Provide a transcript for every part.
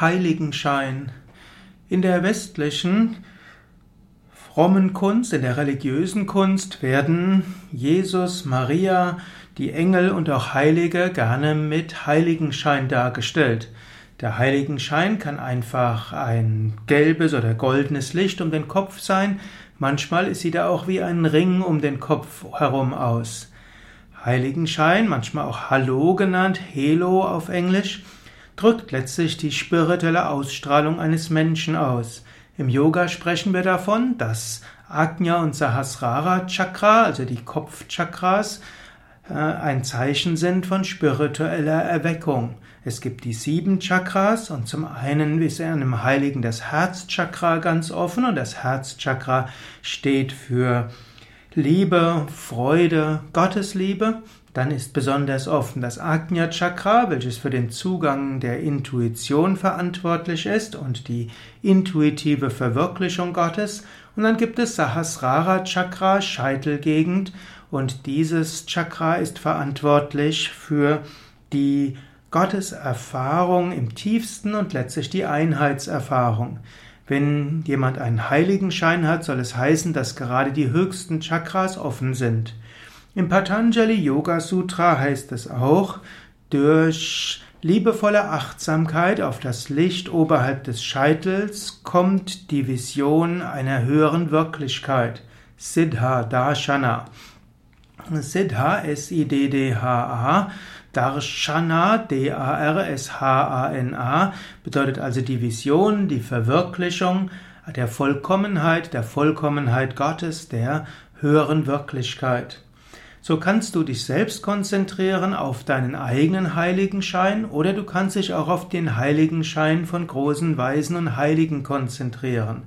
Heiligenschein. In der westlichen frommen Kunst, in der religiösen Kunst werden Jesus, Maria, die Engel und auch Heilige gerne mit Heiligenschein dargestellt. Der Heiligenschein kann einfach ein gelbes oder goldenes Licht um den Kopf sein. Manchmal sieht er auch wie ein Ring um den Kopf herum aus. Heiligenschein, manchmal auch Hallo genannt, Halo auf Englisch, drückt letztlich die spirituelle Ausstrahlung eines Menschen aus. Im Yoga sprechen wir davon, dass Ajna und Sahasrara Chakra, also die Kopfchakras, äh, ein Zeichen sind von spiritueller Erweckung. Es gibt die sieben Chakras und zum einen ist er einem Heiligen das Herzchakra ganz offen und das Herzchakra steht für Liebe, Freude, Gottesliebe dann ist besonders offen das Ajna Chakra, welches für den Zugang der Intuition verantwortlich ist und die intuitive Verwirklichung Gottes. Und dann gibt es Sahasrara Chakra, Scheitelgegend, und dieses Chakra ist verantwortlich für die Gotteserfahrung im tiefsten und letztlich die Einheitserfahrung. Wenn jemand einen Heiligenschein hat, soll es heißen, dass gerade die höchsten Chakras offen sind. Im Patanjali Yoga Sutra heißt es auch, durch liebevolle Achtsamkeit auf das Licht oberhalb des Scheitels kommt die Vision einer höheren Wirklichkeit. Siddha Darshana. Siddha, S-I-D-D-H-A, Darshana, D-A-R-S-H-A-N-A, bedeutet also die Vision, die Verwirklichung der Vollkommenheit, der Vollkommenheit Gottes, der höheren Wirklichkeit. So kannst du dich selbst konzentrieren auf deinen eigenen Heiligenschein oder du kannst dich auch auf den Heiligenschein von großen Weisen und Heiligen konzentrieren.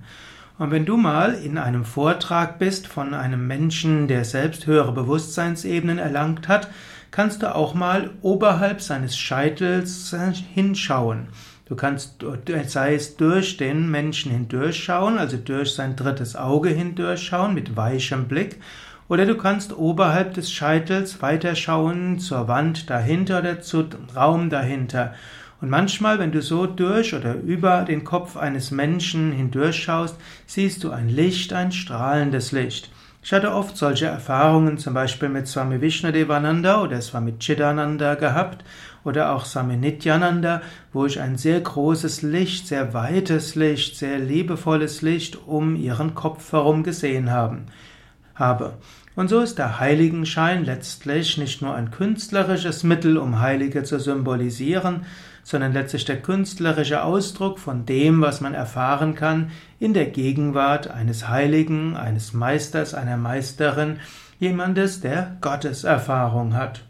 Und wenn du mal in einem Vortrag bist von einem Menschen, der selbst höhere Bewusstseinsebenen erlangt hat, kannst du auch mal oberhalb seines Scheitels hinschauen. Du kannst, sei es durch den Menschen hindurchschauen, also durch sein drittes Auge hindurchschauen mit weichem Blick, oder du kannst oberhalb des Scheitels weiterschauen zur Wand dahinter oder zum Raum dahinter. Und manchmal, wenn du so durch oder über den Kopf eines Menschen hindurchschaust, siehst du ein Licht, ein strahlendes Licht. Ich hatte oft solche Erfahrungen, zum Beispiel mit Swami Vishnadevananda oder Swami Chidananda gehabt oder auch Swami Nityananda, wo ich ein sehr großes Licht, sehr weites Licht, sehr liebevolles Licht um ihren Kopf herum gesehen haben habe. Und so ist der Heiligenschein letztlich nicht nur ein künstlerisches Mittel, um Heilige zu symbolisieren, sondern letztlich der künstlerische Ausdruck von dem, was man erfahren kann in der Gegenwart eines Heiligen, eines Meisters, einer Meisterin, jemandes, der Gotteserfahrung hat.